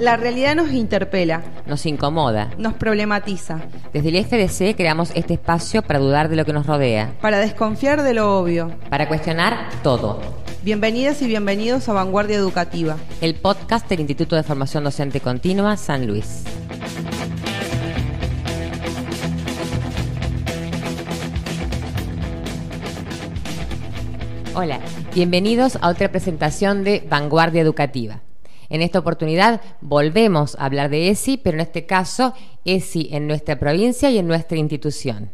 La realidad nos interpela, Nos incomoda. nos problematiza, Desde el FDC creamos este espacio para dudar de lo que nos rodea, para desconfiar de lo obvio. para cuestionar todo. Bienvenidas y bienvenidos a Vanguardia Educativa. El podcast del Instituto de Formación Docente Continua San Luis. Hola, bienvenidos a otra presentación de Vanguardia Educativa. En esta oportunidad volvemos a hablar de ESI, pero en este caso ESI en nuestra provincia y en nuestra institución.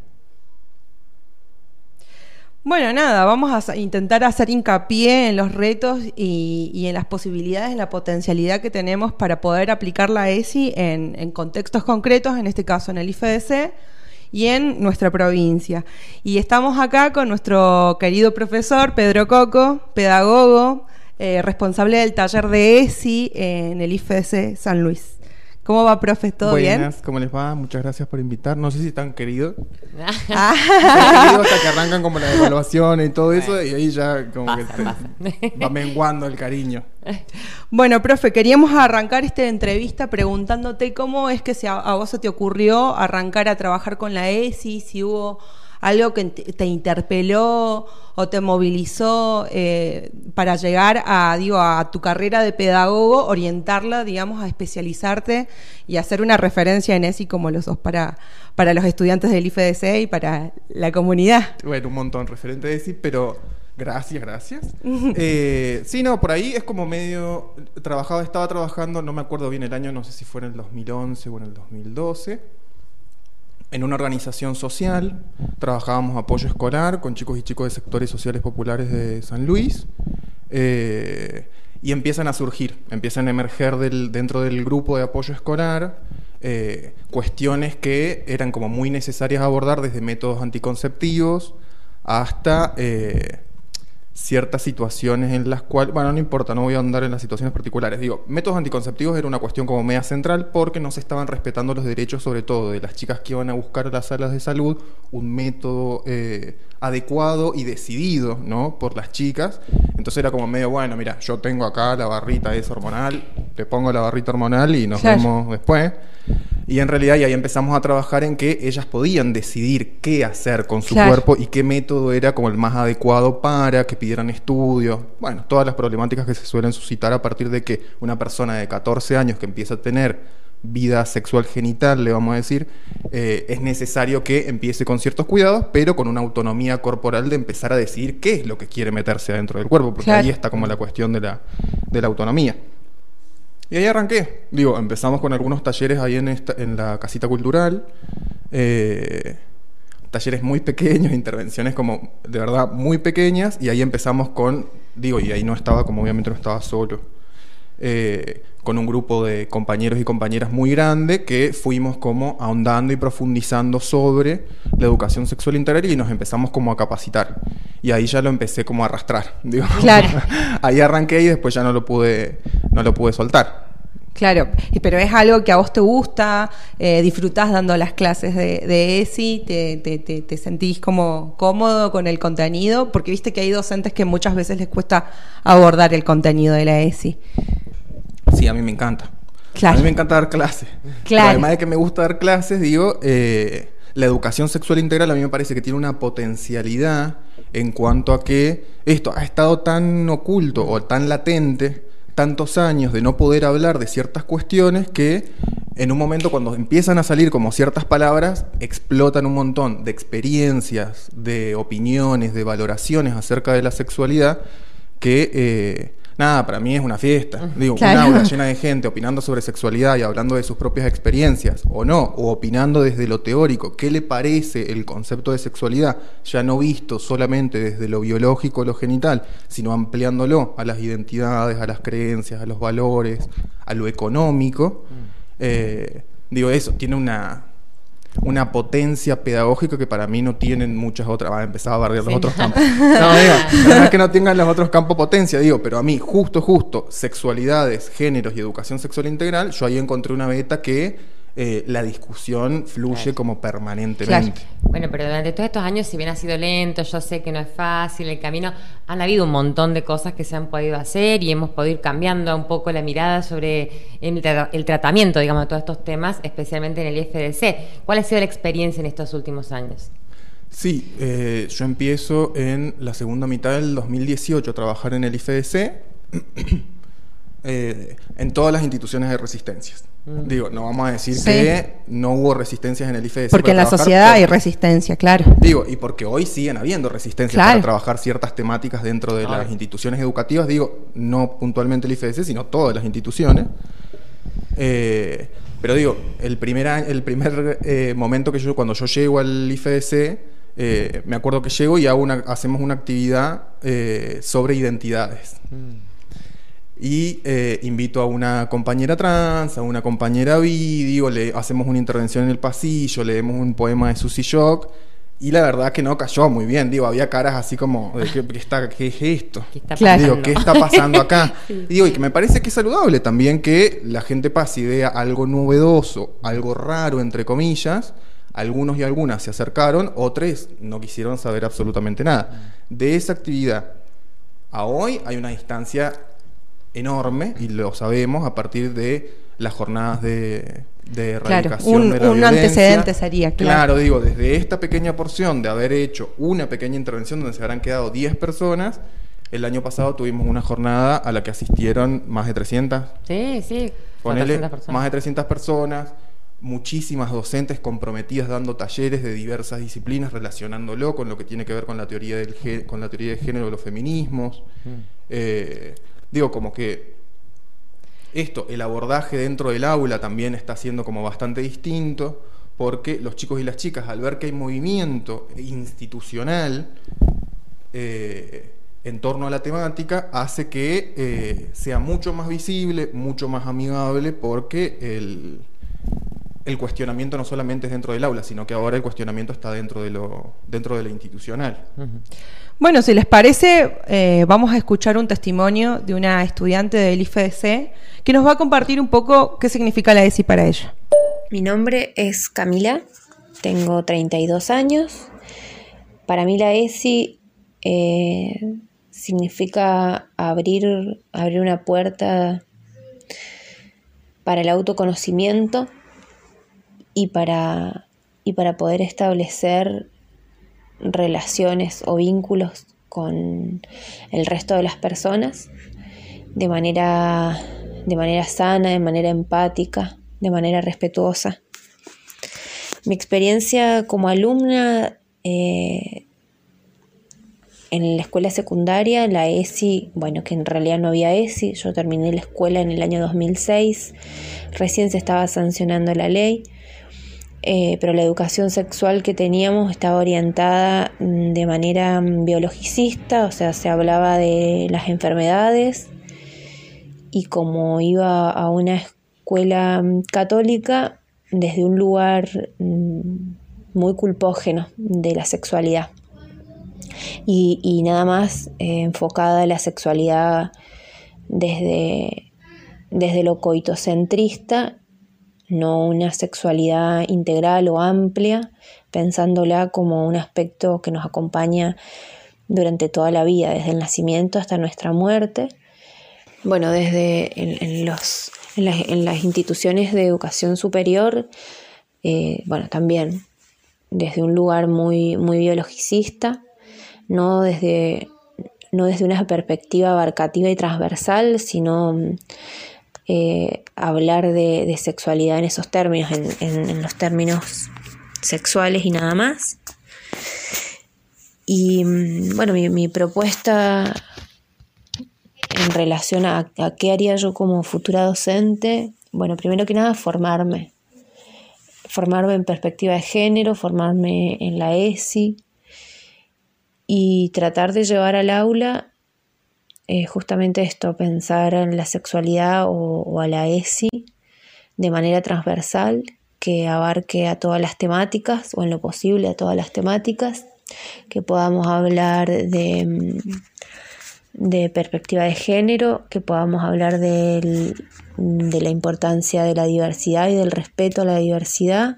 Bueno, nada, vamos a intentar hacer hincapié en los retos y, y en las posibilidades, en la potencialidad que tenemos para poder aplicar la ESI en, en contextos concretos, en este caso en el IFDC y en nuestra provincia. Y estamos acá con nuestro querido profesor Pedro Coco, pedagogo, eh, responsable del taller de ESI en el IFDC San Luis. ¿Cómo va, profe? ¿Todo Buenas, bien? ¿cómo les va? Muchas gracias por invitar. No sé si están queridos. Ah. Están queridos hasta que arrancan como la evaluación y todo eso y ahí ya como Pasa, que te- pasa. va menguando el cariño. Bueno, profe, queríamos arrancar esta entrevista preguntándote cómo es que se a, a vos se te ocurrió arrancar a trabajar con la ESI, si hubo algo que te, te interpeló o te movilizó eh, para llegar a, digo, a tu carrera de pedagogo, orientarla, digamos, a especializarte y hacer una referencia en ESI como lo sos para, para los estudiantes del IFDC y para la comunidad. Bueno, un montón referente de sí, pero gracias, gracias. Eh, sí, no, por ahí es como medio trabajado, estaba trabajando, no me acuerdo bien el año, no sé si fue en el 2011 o en el 2012. En una organización social, trabajábamos apoyo escolar con chicos y chicos de sectores sociales populares de San Luis. eh, y empiezan a surgir, empiezan a emerger dentro del grupo de apoyo escolar eh, cuestiones que eran como muy necesarias abordar desde métodos anticonceptivos hasta eh, ciertas situaciones en las cuales, bueno, no importa, no voy a andar en las situaciones particulares. Digo, métodos anticonceptivos era una cuestión como media central porque no se estaban respetando los derechos, sobre todo de las chicas que iban a buscar a las salas de salud, un método eh, adecuado y decidido, ¿no? Por las chicas. Entonces era como medio, bueno, mira, yo tengo acá la barrita esa hormonal, te pongo la barrita hormonal y nos Claro. vemos después. Y en realidad y ahí empezamos a trabajar en que ellas podían decidir qué hacer con su Claro. cuerpo y qué método era como el más adecuado para que pidieran estudios. Bueno, todas las problemáticas que se suelen suscitar a partir de que una persona de 14 años que empieza a tener vida sexual genital, le vamos a decir, eh, es necesario que empiece con ciertos cuidados, pero con una autonomía corporal de empezar a decidir qué es lo que quiere meterse adentro del cuerpo, porque Claro. ahí está como la cuestión de la, de la autonomía. Y ahí arranqué. Digo, empezamos con algunos talleres ahí en, esta, en la casita cultural. eh, talleres muy pequeños, intervenciones como de verdad muy pequeñas. Y ahí empezamos con, digo, y ahí no estaba, como obviamente no estaba solo, eh, con un grupo de compañeros y compañeras muy grande que fuimos como ahondando y profundizando sobre la educación sexual integral y nos empezamos como a capacitar. Y ahí ya lo empecé como a arrastrar. Digo. Claro. ahí arranqué y después ya no lo pude, no lo pude soltar. Claro, pero es algo que a vos te gusta, eh, disfrutás dando las clases de, de ESI, te, te- te- te sentís como cómodo con el contenido, porque viste que hay docentes que muchas veces les cuesta abordar el contenido de la ESI. Sí, a mí me encanta. Claro. A mí me encanta dar clases. Claro. Además de que me gusta dar clases, digo, eh, la educación sexual integral a mí me parece que tiene una potencialidad en cuanto a que esto ha estado tan oculto o tan latente tantos años de no poder hablar de ciertas cuestiones que en un momento cuando empiezan a salir como ciertas palabras explotan un montón de experiencias, de opiniones, de valoraciones acerca de la sexualidad que eh, nada, para mí es una fiesta. Digo, Claro. un aula llena de gente opinando sobre sexualidad y hablando de sus propias experiencias, o no, o opinando desde lo teórico, qué le parece el concepto de sexualidad, ya no visto solamente desde lo biológico, lo genital, sino ampliándolo a las identidades, a las creencias, a los valores, a lo económico. Eh, digo, eso tiene una una potencia pedagógica que para mí no tienen muchas otras. Va a empezar a barrer los Sí. otros campos. No, digo, no es que no tengan los otros campos potencia, digo, pero a mí, justo, justo, sexualidades, géneros y educación sexual integral, yo ahí encontré una beta que eh, la discusión fluye como permanentemente. Bueno, pero durante todos estos años, si bien ha sido lento, yo sé que no es fácil el camino, han habido un montón de cosas que se han podido hacer y hemos podido ir cambiando un poco la mirada sobre el, el tratamiento, digamos, de todos estos temas, especialmente en el IFDC. ¿Cuál ha sido la experiencia en estos últimos años? Sí, eh, yo empiezo en la segunda mitad del 2018 a trabajar en el IFDC eh, en todas las instituciones de resistencias. Mm. Digo, no vamos a decir que no hubo resistencias en el IFDC. Porque en la sociedad hay resistencia, claro. Digo, y porque hoy siguen habiendo resistencias para trabajar ciertas temáticas dentro de las instituciones educativas, digo, no puntualmente el IFDC, sino todas las instituciones. Eh, pero digo, el primer, el primer momento que yo, cuando yo llego al IFDC, eh, me acuerdo que llego y hago una, hacemos una actividad eh, sobre identidades. Mm. Y eh, invito a una compañera trans, a una compañera bi, le hacemos una intervención en el pasillo, leemos un poema de Susie Shock. Y la verdad que no cayó muy bien. Digo, había caras así como, ¿qué, está, qué es esto? ¿Qué está, digo, ¿qué está pasando acá? Y digo, y que me parece que es saludable también que la gente pase y vea algo novedoso, algo raro, entre comillas, algunos y algunas se acercaron, otros no quisieron saber absolutamente nada. De esa actividad a hoy hay una distancia enorme, y lo sabemos a partir de las jornadas de, de erradicación un, de la un antecedente sería, claro. Claro, digo, desde esta pequeña porción de haber hecho una pequeña intervención donde se habrán quedado 10 personas, el año pasado tuvimos una jornada a la que asistieron más de 300. Sí, sí. más de 300 personas muchísimas docentes comprometidas dando talleres de diversas disciplinas relacionándolo con lo que tiene que ver con la teoría del con la teoría de género de los feminismos mm. eh, digo como que esto el abordaje dentro del aula también está siendo como bastante distinto porque los chicos y las chicas al ver que hay movimiento institucional eh, en torno a la temática hace que eh, sea mucho más visible, mucho más amigable, porque el, el cuestionamiento no solamente es dentro del aula, sino que ahora el cuestionamiento está dentro de lo, dentro de lo institucional. Bueno, si les parece, eh, vamos a escuchar un testimonio de una estudiante del IFDC que nos va a compartir un poco qué significa la ESI para ella. Mi nombre es Camila, tengo 32 años. Para mí la ESI eh, significa abrir, abrir una puerta para el autoconocimiento y para, y para poder establecer relaciones o vínculos con el resto de las personas de manera, de manera sana, de manera empática, de manera respetuosa. Mi experiencia como alumna eh, en la escuela secundaria, la ESI, bueno, que en realidad no había ESI, yo terminé la escuela en el año 2006, recién se estaba sancionando la ley. Eh, pero la educación sexual que teníamos estaba orientada mm, de manera mm, biologicista, o sea, se hablaba de las enfermedades y como iba a una escuela mm, católica desde un lugar muy culpógeno de la sexualidad. Y, nada más eh, enfocada a la sexualidad desde, desde lo coitocentrista no una sexualidad integral o amplia, pensándola como un aspecto que nos acompaña durante toda la vida, desde el nacimiento hasta nuestra muerte. Bueno, desde en, los, en, las, instituciones de educación superior, eh, bueno, también desde un lugar muy, muy biologicista, no desde, no desde una perspectiva abarcativa y transversal, sino eh, hablar de, sexualidad en esos términos, en, los términos sexuales y nada más. Y mm, bueno, mi, propuesta en relación a, a, qué haría yo como futura docente, bueno, primero que nada, formarme. Formarme en perspectiva de género, formarme en la ESI y tratar de llevar al aula eh, justamente esto, pensar en la sexualidad o, a la ESI de manera transversal, que abarque a todas las temáticas o en lo posible a todas las temáticas, que podamos hablar de, de perspectiva de género, que podamos hablar de la importancia de la diversidad y del respeto a la diversidad,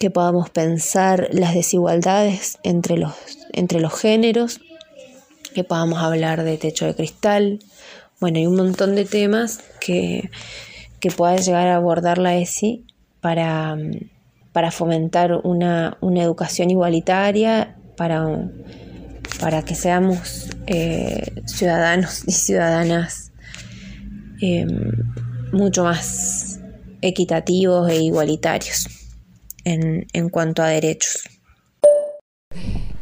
que podamos pensar las desigualdades entre los, entre los géneros, que podamos hablar de techo de cristal, bueno, hay un montón de temas que, que pueda llegar a abordar la ESI para, para fomentar una, educación igualitaria, para, para que seamos eh, ciudadanos y ciudadanas em, mucho más equitativos e igualitarios en, en cuanto a derechos.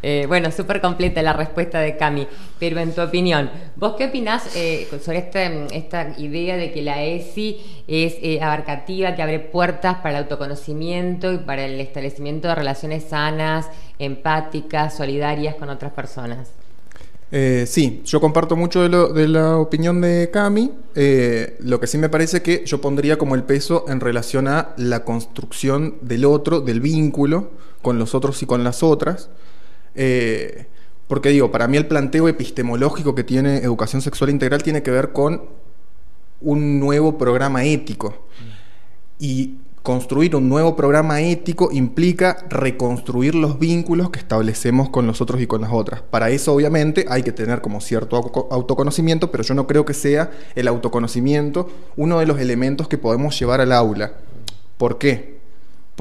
Eh, bueno, súper completa la respuesta de Cami, pero en tu opinión, ¿vos qué opinás eh, sobre esta idea de que la ESI es eh, abarcativa, que abre puertas para el autoconocimiento y para el establecimiento de relaciones sanas, empáticas, solidarias con otras personas? sí, yo comparto mucho de, la opinión de Cami. lo que sí me parece que yo pondría como el peso en relación a la construcción del otro, del vínculo con los otros y con las otras. Eh, porque digo, para mí el planteo epistemológico que tiene educación sexual integral tiene que ver con un nuevo programa ético. Y construir un nuevo programa ético implica reconstruir los vínculos que establecemos con los otros y con las otras. Para eso, obviamente, hay que tener como cierto autoconocimiento, pero yo no creo que sea el autoconocimiento uno de los elementos que podemos llevar al aula. ¿Por qué?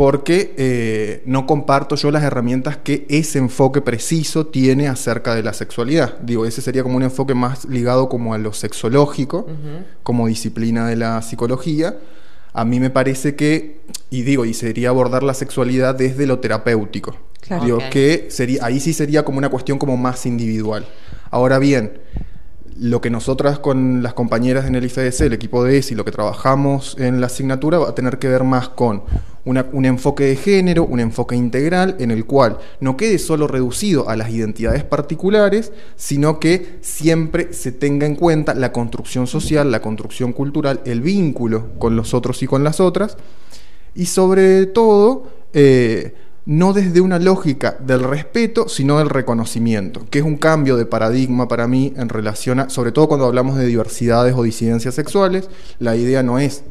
Porque eh, no comparto yo las herramientas que ese enfoque preciso tiene acerca de la sexualidad. Digo, ese sería como un enfoque más ligado como a lo sexológico, como disciplina de la psicología. A mí me parece que, y digo, y sería abordar la sexualidad desde lo terapéutico. Digo, que sería, ahí sí sería como una cuestión como más individual. Ahora bien, lo que nosotras con las compañeras en el IFDC, el equipo de ESI, lo que trabajamos en la asignatura va a tener que ver más con un enfoque de género, un enfoque integral en el cual no quede solo reducido a las identidades particulares, sino que siempre se tenga en cuenta la construcción social, la construcción cultural, el vínculo con los otros y con las otras, y sobre todo, eh, no desde una lógica del respeto, sino del reconocimiento, que es un cambio de paradigma para mí en relación a, sobre todo cuando hablamos de diversidades o disidencias sexuales, la idea no es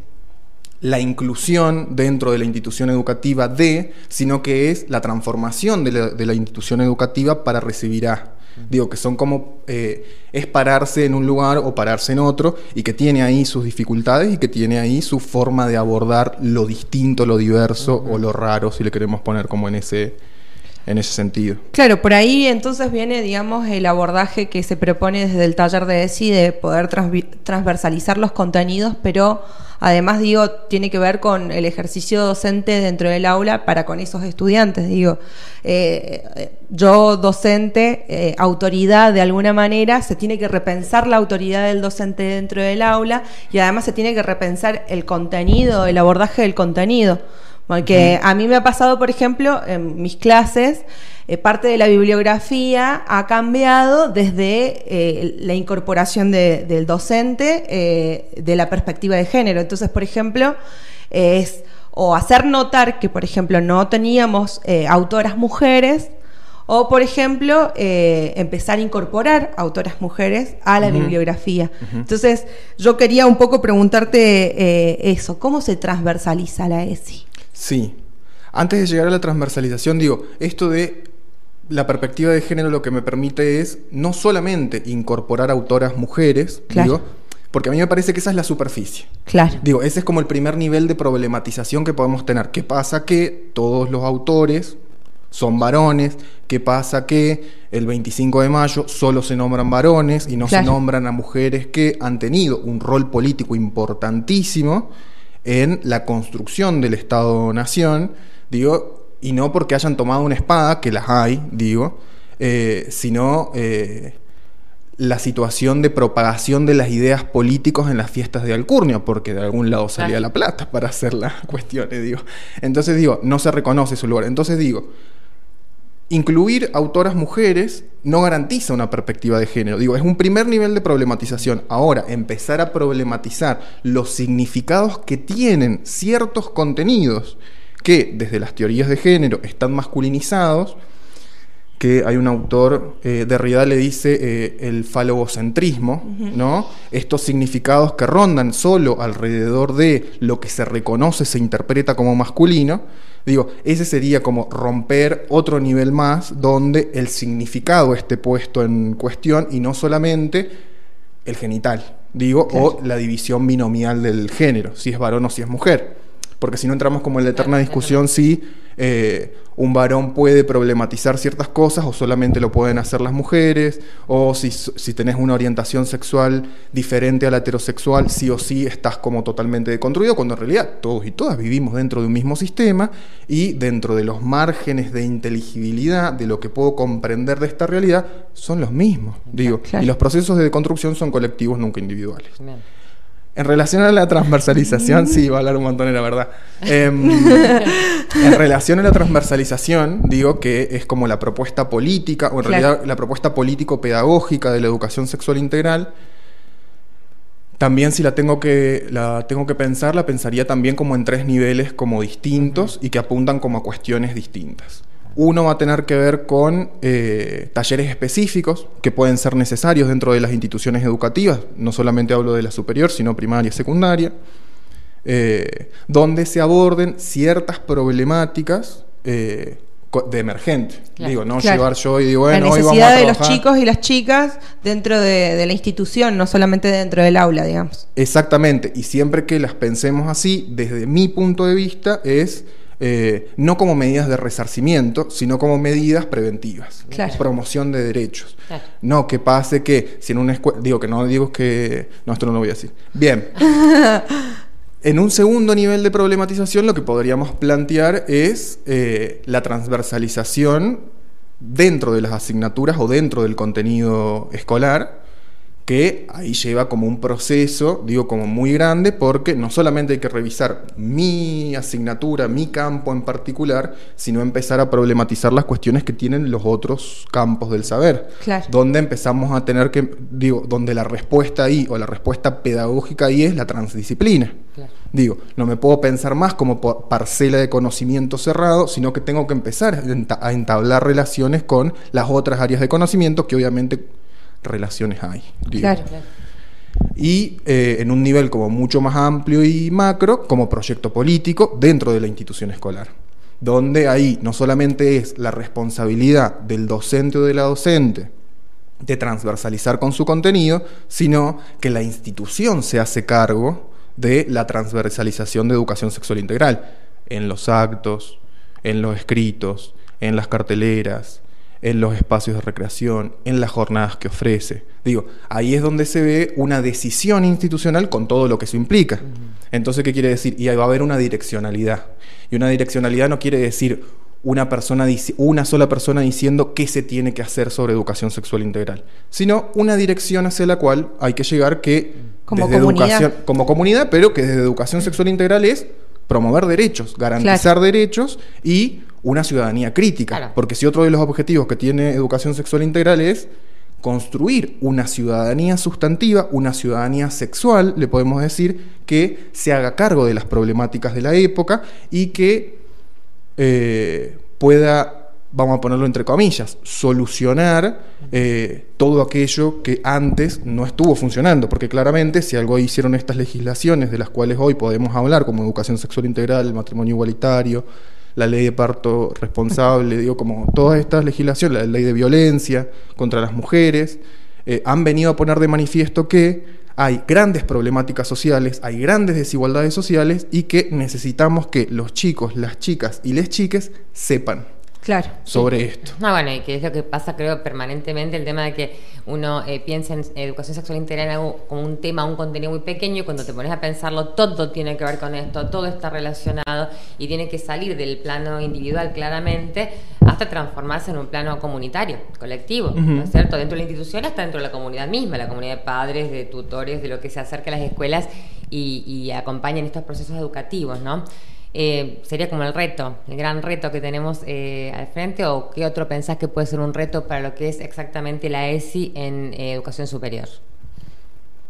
la inclusión dentro de la institución educativa de, sino que es la transformación de la, de la institución educativa para recibir a. Digo, que son como, eh, es pararse en un lugar o pararse en otro y que tiene ahí sus dificultades y que tiene ahí su forma de abordar lo distinto, lo diverso o lo raro, si le queremos poner como en ese, en ese sentido. Claro, por ahí entonces viene, digamos, el abordaje que se propone desde el taller de ESI de poder transversalizar los contenidos, pero además, digo, tiene que ver con el ejercicio docente dentro del aula para con esos estudiantes. Digo, eh, yo docente, eh, autoridad de alguna manera, se tiene que repensar la autoridad del docente dentro del aula y además se tiene que repensar el contenido, el abordaje del contenido. Porque a mí me ha pasado, por ejemplo, en mis clases, eh, parte de la bibliografía ha cambiado desde eh, la incorporación del docente eh, de la perspectiva de género. Entonces, por ejemplo, es o hacer notar que, por ejemplo, no teníamos autoras mujeres, o, por ejemplo, empezar a incorporar autoras mujeres a la bibliografía. Entonces, yo quería un poco preguntarte eso, ¿cómo se transversaliza la ESI? Sí. Antes de llegar a la transversalización, digo, esto de la perspectiva de género lo que me permite es no solamente incorporar autoras mujeres, digo, porque a mí me parece que esa es la superficie. Claro. Digo, ese es como el primer nivel de problematización que podemos tener. ¿Qué pasa que todos los autores son varones? ¿Qué pasa que el 25 de mayo solo se nombran varones y no se nombran a mujeres que han tenido un rol político importantísimo? En la construcción del Estado-Nación, digo, y no porque hayan tomado una espada, que las hay, digo, eh, sino eh, la situación de propagación de las ideas políticos en las fiestas de Alcurnia, porque de algún lado salía la plata para hacer las cuestiones, digo. Entonces digo, no se reconoce su lugar. Entonces digo, incluir autoras mujeres no garantiza una perspectiva de género. Digo, es un primer nivel de problematización. Ahora, empezar a problematizar los significados que tienen ciertos contenidos que desde las teorías de género están masculinizados, que hay un autor, eh, Derrida le dice eh, el falogocentrismo, ¿no? Estos significados que rondan solo alrededor de lo que se reconoce, se interpreta como masculino, digo, ese sería como romper otro nivel más donde el significado esté puesto en cuestión y no solamente el genital, digo, o la división binomial del género, si es varón o si es mujer. Porque si no entramos como en la eterna discusión si eh, un varón puede problematizar ciertas cosas o solamente lo pueden hacer las mujeres, o si, si tenés una orientación sexual diferente a la heterosexual, sí o sí estás como totalmente deconstruido, cuando en realidad todos y todas vivimos dentro de un mismo sistema y dentro de los márgenes de inteligibilidad, de lo que puedo comprender de esta realidad, son los mismos. Digo, y los procesos de deconstrucción son colectivos, nunca individuales. En relación a la transversalización, sí, va a hablar un montón, la verdad. Em, en relación a la transversalización, digo que es como la propuesta política, o en realidad la propuesta político-pedagógica de la educación sexual integral. También si la tengo, que, la tengo que pensar, la pensaría también como en tres niveles como distintos y que apuntan como a cuestiones distintas. Uno va a tener que ver con eh, talleres específicos que pueden ser necesarios dentro de las instituciones educativas, no solamente hablo de la superior, sino primaria y secundaria, eh, donde se aborden ciertas problemáticas eh, de emergente. Digo, no llevar yo y digo, bueno, la necesidad de los chicos y las chicas dentro de, la institución, no solamente dentro del aula, digamos. Exactamente, y siempre que las pensemos así, desde mi punto de vista, es eh, no como medidas de resarcimiento, sino como medidas preventivas, promoción de derechos. No que pase que si en una escuela, digo que no digo que, no, esto no lo voy a decir. Bien. En un segundo nivel de problematización lo que podríamos plantear es eh, la transversalización dentro de las asignaturas o dentro del contenido escolar que ahí lleva como un proceso, digo como muy grande, porque no solamente hay que revisar mi asignatura, mi campo en particular, sino empezar a problematizar las cuestiones que tienen los otros campos del saber. Claro. Donde empezamos a tener que, digo, donde la respuesta ahí, o la respuesta pedagógica ahí es la transdisciplina. Digo, no me puedo pensar más como parcela de conocimiento cerrado, sino que tengo que empezar a entablar relaciones con las otras áreas de conocimiento que obviamente relaciones hay. Claro, Y eh, en un nivel como mucho más amplio y macro, como proyecto político dentro de la institución escolar, donde ahí no solamente es la responsabilidad del docente o de la docente de transversalizar con su contenido, sino que la institución se hace cargo de la transversalización de educación sexual integral en los actos, en los escritos, en las carteleras, en los espacios de recreación, en las jornadas que ofrece. Digo, ahí es donde se ve una decisión institucional con todo lo que eso implica. Entonces, ¿qué quiere decir? Y ahí va a haber una direccionalidad. Y una direccionalidad no quiere decir una, persona, una sola persona diciendo qué se tiene que hacer sobre educación sexual integral, sino una dirección hacia la cual hay que llegar que como comunidad. como comunidad, pero que desde educación sexual integral es promover derechos, garantizar derechos y una ciudadanía crítica. Porque si otro de los objetivos que tiene educación sexual integral es construir una ciudadanía sustantiva, una ciudadanía sexual, le podemos decir, que se haga cargo de las problemáticas de la época y que eh, pueda, vamos a ponerlo entre comillas, solucionar eh, todo aquello que antes no estuvo funcionando, porque claramente si algo hicieron estas legislaciones de las cuales hoy podemos hablar, como educación sexual integral, el matrimonio igualitario, la ley de parto responsable, digo, como todas estas legislaciones, la ley de violencia contra las mujeres, eh, han venido a poner de manifiesto que hay grandes problemáticas sociales, hay grandes desigualdades sociales y que necesitamos que los chicos, las chicas y les chiques sepan claro, sobre esto. Ah, bueno, y que es lo que pasa, creo, permanentemente, el tema de que uno eh, piensa en educación sexual integral como un tema, un contenido muy pequeño, y cuando te pones a pensarlo, todo tiene que ver con esto, todo está relacionado y tiene que salir del plano individual claramente hasta transformarse en un plano comunitario, colectivo, ¿no es cierto? Dentro de la institución hasta dentro de la comunidad misma, la comunidad de padres, de tutores, de lo que se acerca a las escuelas y, y acompañan estos procesos educativos, ¿no? Eh, sería como el reto, el gran reto que tenemos eh, al frente o qué otro pensás que puede ser un reto para lo que es exactamente la ESI en eh, educación superior?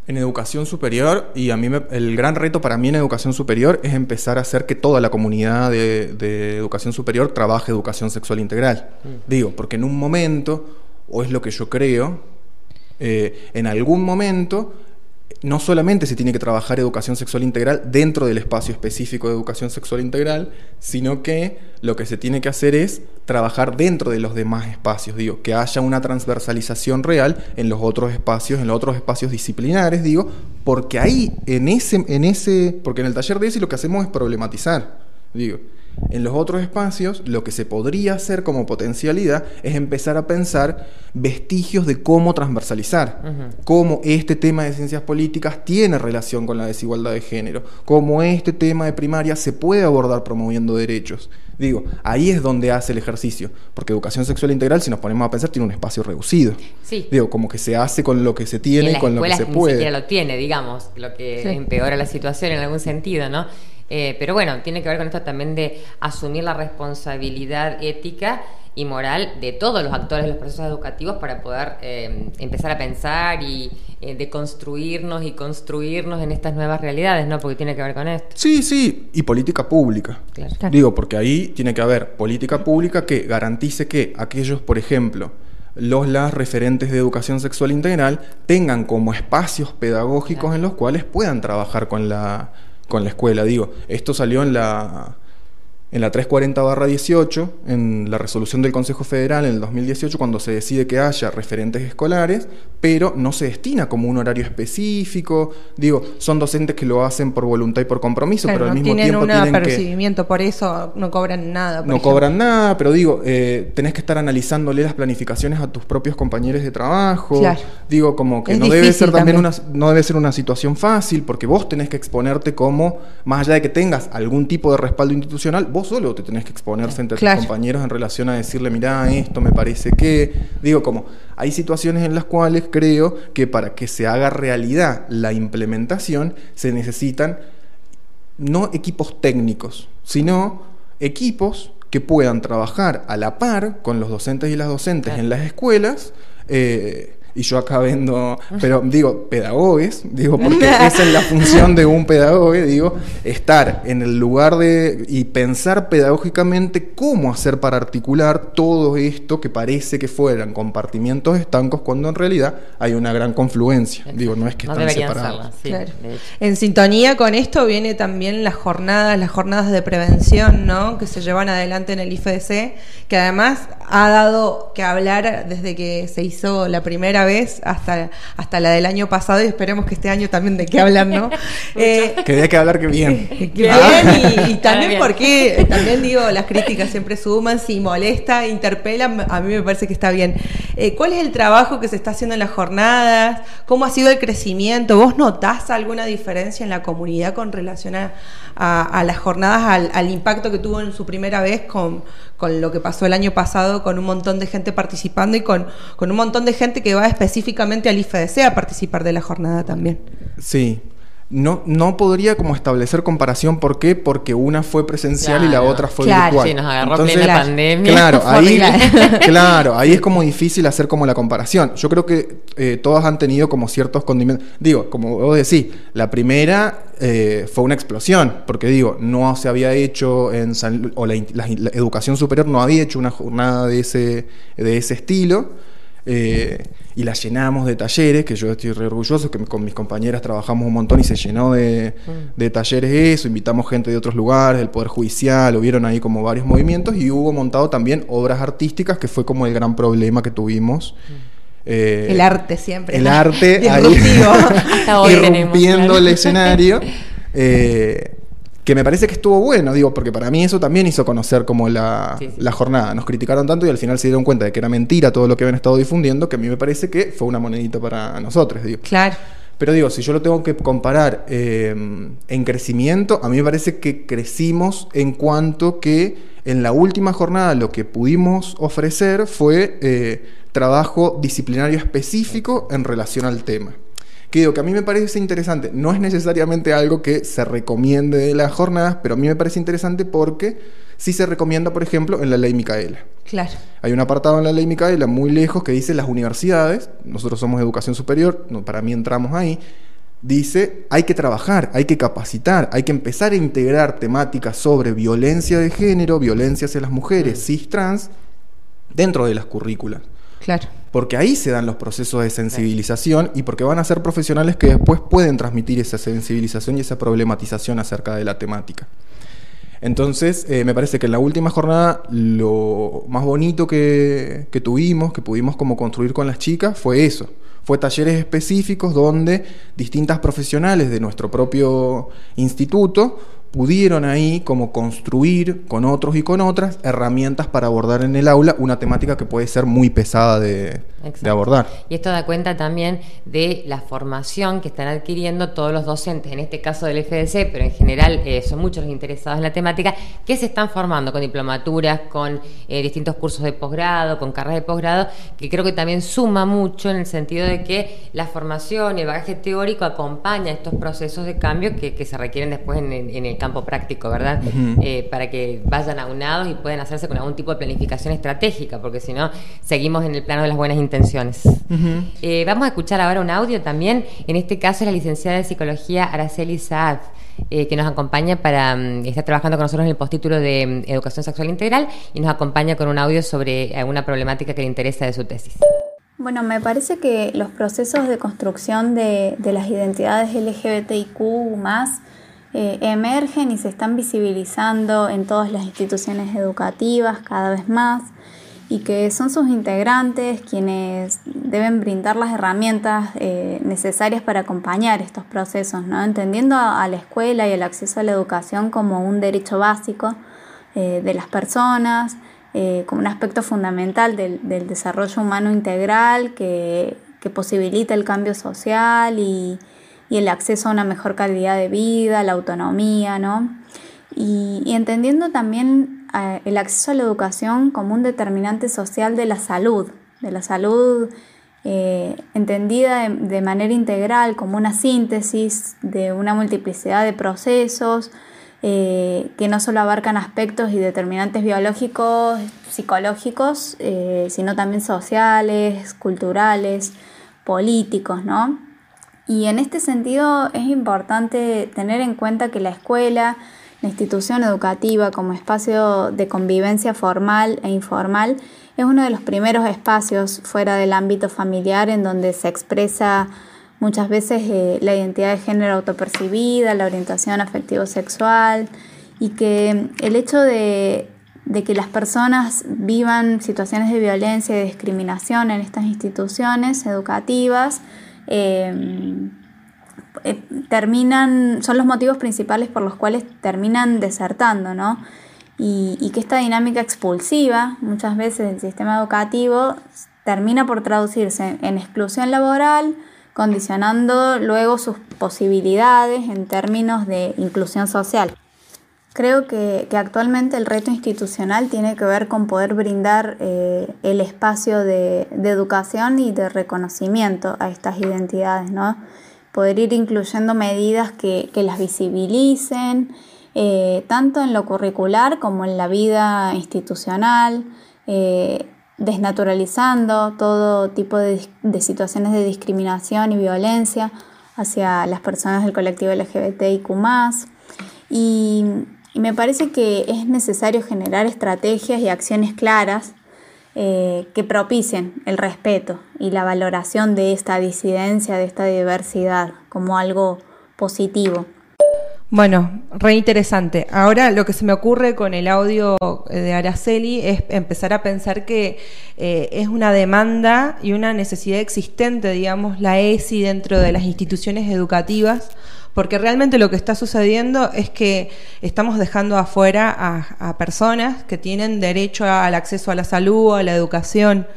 En educación superior, y a mí me- el gran reto para mí en educación superior es empezar a hacer que toda la comunidad de, de educación superior trabaje educación sexual integral. Digo, porque en un momento, o es lo que yo creo, en algún momento no solamente se tiene que trabajar educación sexual integral dentro del espacio específico de educación sexual integral, sino que lo que se tiene que hacer es trabajar dentro de los demás espacios, digo, que haya una transversalización real en los otros espacios, en los otros espacios disciplinares, digo, porque ahí, en ese, en ese, porque en el taller de ESI lo que hacemos es problematizar, digo, en los otros espacios, lo que se podría hacer como potencialidad es empezar a pensar vestigios de cómo transversalizar, cómo este tema de ciencias políticas tiene relación con la desigualdad de género, cómo este tema de primaria se puede abordar promoviendo derechos. Digo, ahí es donde hace el ejercicio, porque educación sexual integral, si nos ponemos a pensar, tiene un espacio reducido. Sí. Digo, como que se hace con lo que se tiene en y con lo que se ni puede. siquiera lo tiene, digamos, lo que Sí. empeora la situación en algún sentido, ¿no? Eh, pero bueno, tiene que ver con esto también de asumir la responsabilidad ética y moral de todos los actores de los procesos educativos para poder eh, empezar a pensar y eh, deconstruirnos y construirnos en estas nuevas realidades, ¿no? Porque tiene que ver con esto. Sí, sí, y política pública. Claro. Claro. Digo, porque ahí tiene que haber política pública que garantice que aquellos, por ejemplo, los las referentes de educación sexual integral tengan como espacios pedagógicos Claro. en los cuales puedan trabajar con la, con la escuela. Digo, esto salió en la en la 340-18, en la resolución del Consejo Federal en el 2018, cuando se decide que haya referentes escolares, pero no se destina como un horario específico. Digo, son docentes que lo hacen por voluntad y por compromiso, Claro, pero al no mismo tienen tiempo un tienen que apercibimiento, por eso no cobran nada. por no ejemplo. cobran nada, pero digo, eh, tenés que estar analizándole las planificaciones a tus propios compañeros de trabajo. Claro. Digo, como que Es no debe ser también, también. una no debe ser una situación fácil, porque vos tenés que exponerte como, más allá de que tengas algún tipo de respaldo institucional, vos solo te tenés que exponer frente a tus compañeros en relación a decirle, mirá, esto me parece que. Digo, como, hay situaciones en las cuales creo que para que se haga realidad la implementación, se necesitan no equipos técnicos, sino equipos que puedan trabajar a la par con los docentes y las docentes Claro. en las escuelas. eh, y yo acá vendo, pero digo, pedagogues, digo, porque esa es la función de un pedagogo, digo, estar en el lugar de y pensar pedagógicamente cómo hacer para articular todo esto que parece que fueran compartimientos estancos cuando en realidad hay una gran confluencia. Digo, no es que no están separados. sí, Claro. En sintonía con esto viene también las jornadas, las jornadas de prevención, ¿no? Que se llevan adelante en el IFDC, que además ha dado que hablar desde que se hizo la primera vez hasta, hasta la del año pasado y esperemos que este año también de qué hablar, ¿no? Eh, Que hay que hablar que bien. que Bien. y, también porque eh, también digo las críticas siempre suman si molesta interpelan a mí me parece que está bien Eh, ¿cuál es el trabajo que se está haciendo en las jornadas? ¿cómo ha sido el crecimiento? ¿vos notás alguna diferencia en la comunidad con relación a, a- a las jornadas al, al impacto que tuvo en su primera vez con, con lo que pasó el año pasado con un montón de gente participando y con, con un montón de gente que va específicamente al IFDC a participar de la jornada también Sí. No, no podría como establecer comparación. ¿Por qué? Porque una fue presencial y la otra fue Claro. virtual. Sí, nos agarró Entonces, plena Claro. pandemia. Claro, Fue ahí, claro, ahí es como difícil hacer como la comparación. Yo creo que eh, todas han tenido como ciertos condimentos. Digo, como vos decís, la primera eh, fue una explosión, porque digo, no se había hecho en San o la- la educación superior no había hecho una jornada de ese, de ese estilo. Eh, y la llenamos de talleres, que yo estoy re orgulloso, que con mis compañeras trabajamos un montón y se llenó de, de talleres eso, invitamos gente de otros lugares, del Poder Judicial, hubieron ahí como varios movimientos y hubo montado también obras artísticas, que fue como el gran problema que tuvimos. Eh, el arte siempre el ¿no? arte ahí irrumpiendo el escenario. eh, que me parece que estuvo bueno, digo, porque para mí eso también hizo conocer como la, Sí, sí. la jornada. Nos criticaron tanto y al final se dieron cuenta de que era mentira todo lo que habían estado difundiendo, que a mí me parece que fue una monedita para nosotros, digo. claro Pero digo, si yo lo tengo que comparar eh, en crecimiento, a mí me parece que crecimos en cuanto que en la última jornada lo que pudimos ofrecer fue eh, trabajo disciplinario específico en relación al tema. Que digo, que a mí me parece interesante, no es necesariamente algo que se recomiende de las jornadas, pero a mí me parece interesante porque sí se recomienda, por ejemplo, en la ley Micaela. claro Hay un apartado en la ley Micaela muy lejos que dice las universidades, nosotros somos educación superior, no, para mí entramos ahí, dice hay que trabajar, hay que capacitar, hay que empezar a integrar temáticas sobre violencia de género, violencia hacia las mujeres, Mm. cis trans, dentro de las currículas. Claro. Porque ahí se dan los procesos de sensibilización y porque van a ser profesionales que después pueden transmitir esa sensibilización y esa problematización acerca de la temática. Entonces, eh, me parece que en la última jornada lo más bonito que, que tuvimos, que pudimos como construir con las chicas, fue eso. Fue talleres específicos donde distintas profesionales de nuestro propio instituto pudieron ahí como construir con otros y con otras herramientas para abordar en el aula una temática que puede ser muy pesada de, abordar. Y esto da cuenta también de la formación que están adquiriendo todos los docentes, en este caso del FDC, pero en general eh, son muchos los interesados en la temática, que se están formando con diplomaturas, con eh, distintos cursos de posgrado, con carreras de posgrado, que creo que también suma mucho en el sentido de que la formación y el bagaje teórico acompaña estos procesos de cambio que, que se requieren después en, en el campo práctico, ¿verdad? Ujú. Eh, para que vayan aunados y puedan hacerse con algún tipo de planificación estratégica, porque si no, seguimos en el plano de las buenas intenciones. Eh, vamos a escuchar ahora un audio también, en este caso es la licenciada de Psicología Araceli Saad, eh, que nos acompaña para, mm, está trabajando con nosotros en el postítulo de mm, Educación Sexual Integral y nos acompaña con un audio sobre alguna problemática que le interesa de su tesis. Bueno, me parece que los procesos de construcción de, de las identidades LGBTIQ eh, emergen y se están visibilizando en todas las instituciones educativas cada vez más y que son sus integrantes quienes deben brindar las herramientas eh, necesarias para acompañar estos procesos, ¿no? entendiendo a, la escuela y el acceso a la educación como un derecho básico eh, de las personas, como un aspecto fundamental del, del desarrollo humano integral que, que posibilita el cambio social y, y el acceso a una mejor calidad de vida, la autonomía, ¿no? Y, entendiendo también eh, el acceso a la educación como un determinante social de la salud, de la salud eh, entendida de, manera integral como una síntesis de una multiplicidad de procesos eh, que no solo abarcan aspectos y determinantes biológicos, psicológicos, sino también sociales, culturales, políticos, ¿no? Y en este sentido es importante tener en cuenta que la escuela, la institución educativa como espacio de convivencia formal e informal es uno de los primeros espacios fuera del ámbito familiar en donde se expresa muchas veces eh, la identidad de género autopercibida, la orientación afectivo-sexual y que el hecho de, de que las personas vivan situaciones de violencia y discriminación en estas instituciones educativas eh, eh, terminan, son los motivos principales por los cuales terminan desertando, ¿no? Y, y, que esta dinámica expulsiva, muchas veces del sistema educativo, termina por traducirse en exclusión laboral, condicionando luego sus posibilidades en términos de inclusión social. Creo que, que actualmente el reto institucional tiene que ver con poder brindar eh, el espacio de, de educación y de reconocimiento a estas identidades, ¿no? poder ir incluyendo medidas que, que las visibilicen, eh, tanto en lo curricular como en la vida institucional, eh, desnaturalizando todo tipo de, de, situaciones de discriminación y violencia hacia las personas del colectivo LGBTIQ. Y, y me parece que es necesario generar estrategias y acciones claras eh, que propicien el respeto y la valoración de esta disidencia, de esta diversidad, como algo positivo. Bueno, re interesante. Ahora lo que se me ocurre con el audio de Araceli es empezar a pensar que eh, es una demanda y una necesidad existente, digamos, la ESI dentro de las instituciones educativas, porque realmente lo que está sucediendo es que estamos dejando afuera a, personas que tienen derecho al acceso a la salud, a la educación.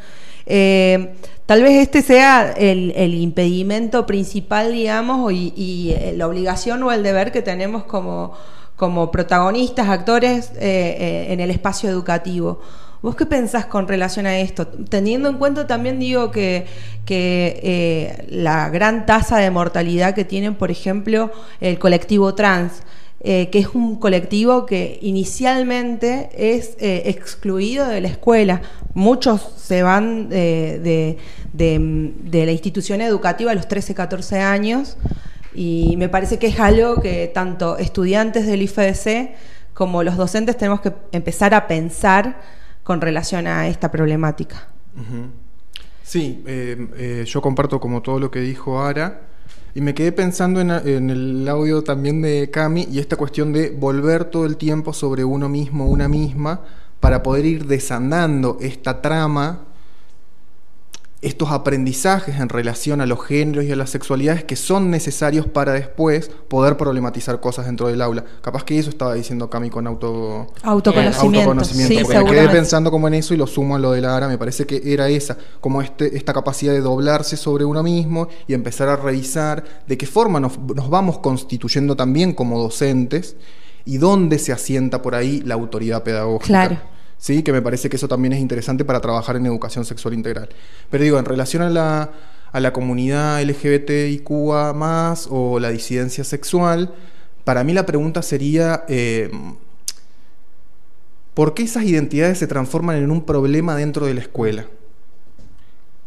Eh, tal vez este sea el, impedimento principal, digamos, y, y, la obligación o el deber que tenemos como, como protagonistas, actores eh, eh, en el espacio educativo. ¿Vos qué pensás con relación a esto? Teniendo en cuenta también, digo, que, eh, la gran tasa de mortalidad que tienen, por ejemplo, el colectivo trans. Eh, que es un colectivo que inicialmente es eh, excluido de la escuela. Muchos se van de, la institución educativa a los 13, 14 años Y me parece que es algo que tanto estudiantes del IFDC como los docentes tenemos que empezar a pensar con relación a esta problemática. Sí, eh, eh, yo comparto como todo lo que dijo Ara. Y me quedé pensando en, en, el audio también de Cami y esta cuestión de volver todo el tiempo sobre uno mismo, una misma, para poder ir desandando esta trama estos aprendizajes en relación a los géneros y a las sexualidades que son necesarios para después poder problematizar cosas dentro del aula. Capaz que eso estaba diciendo Cami con auto, autoconocimiento. autoconocimiento porque me quedé pensando como en eso y lo sumo a lo de Lara, me parece que era esa, como este, esta capacidad de doblarse sobre uno mismo y empezar a revisar de qué forma nos, nos vamos constituyendo también como docentes y dónde se asienta por ahí la autoridad pedagógica. Claro. ¿Sí? que me parece que eso también es interesante para trabajar en educación sexual integral. Pero digo, en relación a la, a la comunidad LGBTIQA más o la disidencia sexual, para mí la pregunta sería, eh, ¿por qué esas identidades se transforman en un problema dentro de la escuela?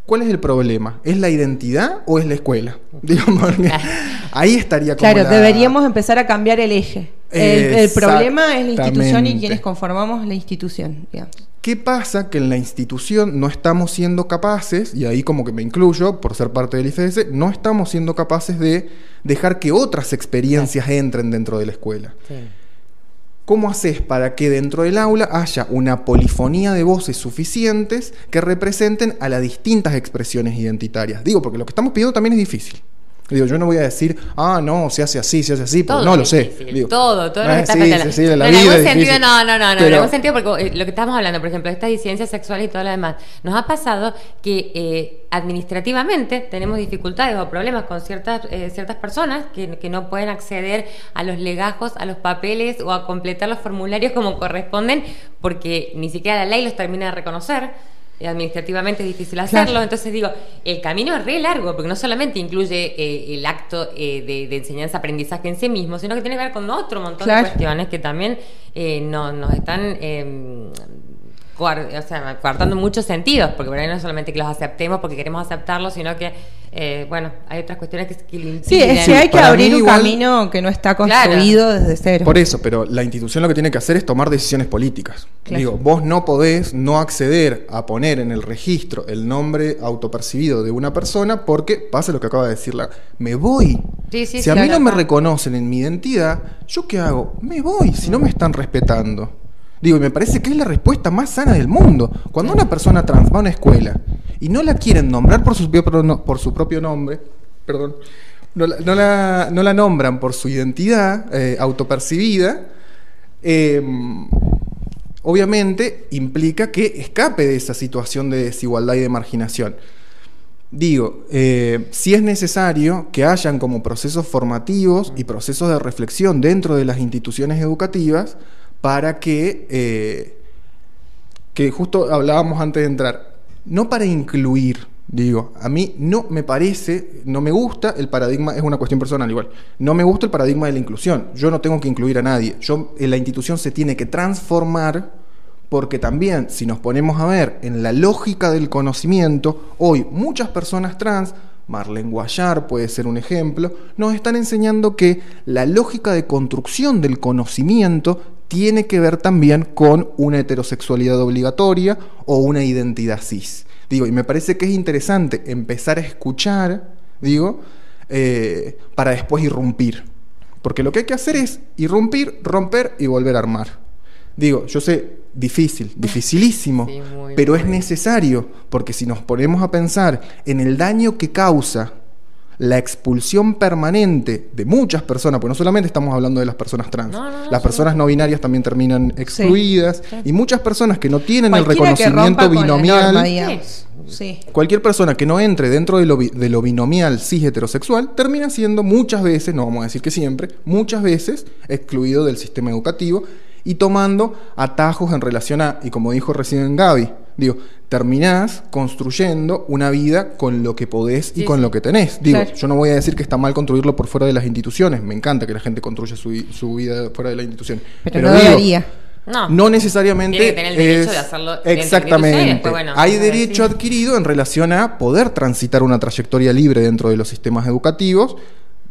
¿Cuál es el problema? ¿Es la identidad o es la escuela? ahí estaría como Claro, deberíamos empezar a cambiar el eje. El, problema es la institución y quienes conformamos la institución. ¿Qué pasa? Que en la institución no estamos siendo capaces, y ahí como que me incluyo por ser parte del IFS, no estamos siendo capaces de dejar que otras experiencias entren dentro de la escuela. ¿Cómo haces para que dentro del aula haya una polifonía de voces suficientes que representen a las distintas expresiones identitarias? Digo, porque lo que estamos pidiendo también es difícil. Digo, yo no voy a decir, ah, no, se hace así, se hace así, porque no lo sé. todo, todo lo que está sí, sí, sí, en algún sentido, no, no, no, no, en algún sentido, porque eh, lo que estamos hablando, por ejemplo, de estas disidencias sexuales y todo lo demás, nos ha pasado que eh, administrativamente tenemos dificultades o problemas con ciertas, eh, ciertas personas que, que no pueden acceder a los legajos, a los papeles o a completar los formularios como corresponden, porque ni siquiera la ley los termina de reconocer administrativamente es difícil hacerlo, entonces digo, el camino es re largo, porque no solamente incluye eh, el acto eh, de, enseñanza-aprendizaje en sí mismo, sino que tiene que ver con otro montón de cuestiones que también eh, no, nos están em, o sea, coartando muchos sentidos, porque por ahí no es solamente que los aceptemos porque queremos aceptarlos, sino que, eh, bueno, hay otras cuestiones que, que Sí, es que hay que abrir un camino que no está construido desde cero. Por eso, pero la institución lo que tiene que hacer es tomar decisiones políticas. Digo, vos no podés no acceder a poner en el registro el nombre autopercibido de una persona porque pasa lo que acaba de decir la... Me voy. si a mí no me reconocen en mi identidad, ¿yo qué hago? Me voy, si no me están respetando. Digo, y me parece que es la respuesta más sana del mundo. Cuando una persona trans va a una escuela y no la quieren nombrar por su, propio nombre, perdón, no la, no la, nombran por su identidad eh, autopercibida, em, obviamente implica que escape de esa situación de desigualdad y de marginación. Digo, eh, si es necesario que hayan como procesos formativos y procesos de reflexión dentro de las instituciones educativas para que, eh, que justo hablábamos antes de entrar, no para incluir, digo, a mí no me parece, no me gusta el paradigma, es una cuestión personal igual, no me gusta el paradigma de la inclusión, yo no tengo que incluir a nadie, yo, la institución se tiene que transformar porque también si nos ponemos a ver en la lógica del conocimiento, hoy muchas personas trans Marlene Guayar puede ser un ejemplo, nos están enseñando que la lógica de construcción del conocimiento tiene que ver también con una heterosexualidad obligatoria o una identidad cis. Digo, y me parece que es interesante empezar a escuchar, digo, eh, para después irrumpir. Porque lo que hay que hacer es irrumpir, romper y volver a armar. Digo, yo sé, difícil, dificilísimo, pero es necesario, porque si nos ponemos a pensar en el daño que causa la expulsión permanente de muchas personas, porque no solamente estamos hablando de las personas trans, las personas no binarias también terminan excluidas y muchas personas que no tienen el reconocimiento binomial, cualquier persona que no entre dentro de lo, de lo binomial cis heterosexual termina siendo muchas veces, no vamos a decir que siempre, muchas veces excluido del sistema educativo y tomando atajos en relación a, y como dijo recién Gaby, digo, terminás construyendo una vida con lo que podés y con lo que tenés. Digo, yo no voy a decir que está mal construirlo por fuera de las instituciones, me encanta que la gente construya su, vida fuera de las instituciones. Pero, no debería. No, no, necesariamente. Tiene tener el derecho de hacerlo. Exactamente. Hay derecho adquirido en relación a poder transitar una trayectoria libre dentro de los sistemas educativos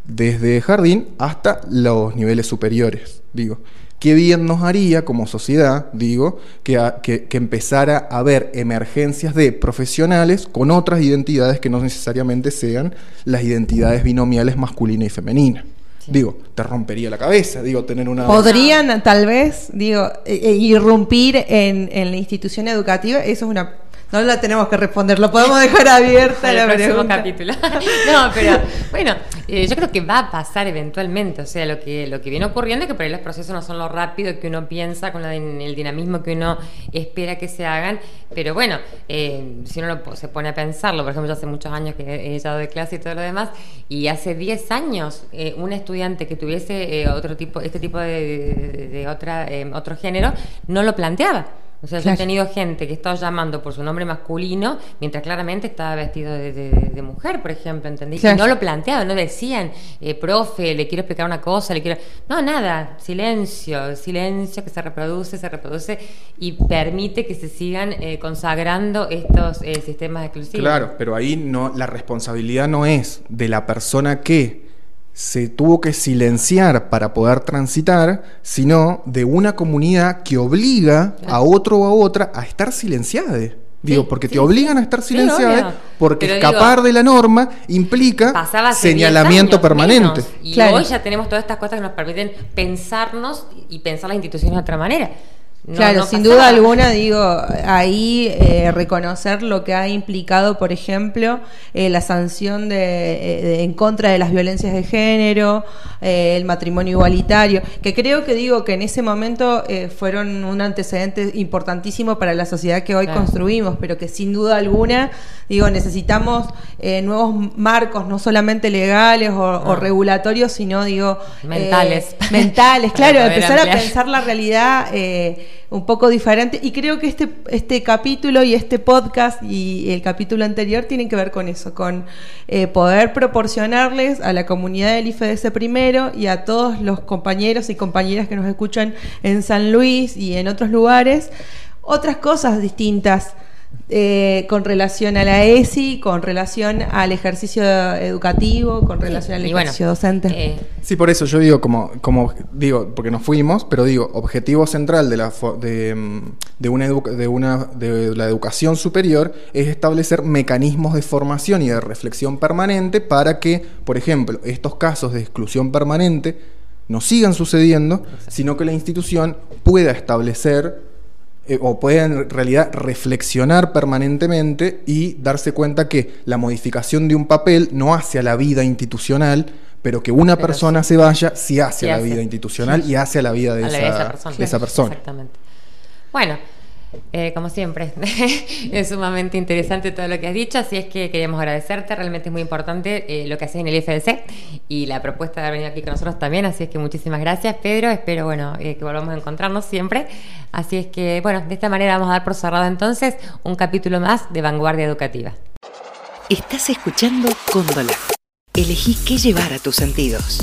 desde jardín hasta los niveles superiores, digo. Qué bien nos haría como sociedad, digo, que, que, que, empezara a haber emergencias de profesionales con otras identidades que no necesariamente sean las identidades binomiales masculina y femenina. Digo, te rompería la cabeza, digo, tener una... Podrían tal vez, digo, eh, eh, irrumpir en, en la institución educativa, eso es una no la tenemos que responder, lo podemos dejar abierta el la próximo pregunta. capítulo. no, pero bueno, eh, yo creo que va a pasar eventualmente. O sea, lo que, lo que viene ocurriendo es que por ahí los procesos no son lo rápido que uno piensa, con la, el dinamismo que uno espera que se hagan. Pero bueno, eh, si uno lo, se pone a pensarlo, por ejemplo, yo hace muchos años que he dado de clase y todo lo demás, y hace 10 años eh, un estudiante que tuviese eh, otro tipo, este tipo de, de, de otra, eh, otro género, no lo planteaba. O sea, yo he tenido gente que estaba llamando por su nombre masculino, mientras claramente estaba vestido de, de, de mujer, por ejemplo, ¿entendí? Claro. Y no lo planteaban, no decían, eh, profe, le quiero explicar una cosa, le quiero... No, nada, silencio, silencio que se reproduce, se reproduce y permite que se sigan eh, consagrando estos eh, sistemas exclusivos. Claro, pero ahí no, la responsabilidad no es de la persona que se tuvo que silenciar para poder transitar, sino de una comunidad que obliga a otro o a otra a estar silenciada. Digo, Sí, porque sí, te obligan sí. a estar Sí, silenciada, porque Pero escapar digo, de la norma implica Pasaba hace 10 señalamiento años permanente. menos. Y Claro. hoy ya tenemos todas estas cosas que nos permiten pensarnos y pensar las instituciones de otra manera. No- claro, no sin duda alguna, digo, ahí eh, reconocer lo que ha implicado, por ejemplo, eh, la sanción de, eh, de- en contra de las violencias de género, eh, el matrimonio igualitario, que creo que digo que en ese momento eh, fueron un antecedente importantísimo para la sociedad que hoy Claro. construimos, pero que sin duda alguna, digo, necesitamos eh, nuevos marcos, no solamente legales o, o No. regulatorios, sino, digo, Mentales. mentales, claro, empezar a pensar la realidad eh, un poco diferente. Y creo que este, este capítulo y este podcast y el capítulo anterior tienen que ver con eso, con eh, poder proporcionarles a la comunidad del IFEDS primero y a todos los compañeros y compañeras que nos escuchan en San Luis y en otros lugares otras cosas distintas. Eh, con relación a la ESI, con relación al ejercicio educativo, con relación al bueno, ejercicio docente. eh, Sí, por eso yo digo, como, como digo, porque nos fuimos, pero digo, objetivo central de la, de, mm, de una, de, una, de la educación superior es establecer mecanismos de formación y de reflexión permanente para que, por ejemplo, estos casos de exclusión permanente no sigan sucediendo, sino que la institución pueda establecer eh, o pueda en realidad reflexionar permanentemente y darse cuenta que la modificación de un papel no hace a la vida institucional, pero que una Pero persona se vaya sí hace Sí a la hace. vida institucional y hace a la vida de, a la esa, de esa persona. de esa persona. Exactamente. Bueno, eh, como siempre, es sumamente interesante todo lo que has dicho, así es que queríamos agradecerte, realmente es muy importante eh, lo que haces en el IFDC y la propuesta de venido aquí con nosotros también, así es que muchísimas gracias Pedro, espero bueno eh, que volvamos a encontrarnos siempre, así es que bueno, de esta manera vamos a dar por cerrado entonces un capítulo más de Vanguardia Educativa. Estás escuchando Cóndola. Elegí qué llevar a tus sentidos.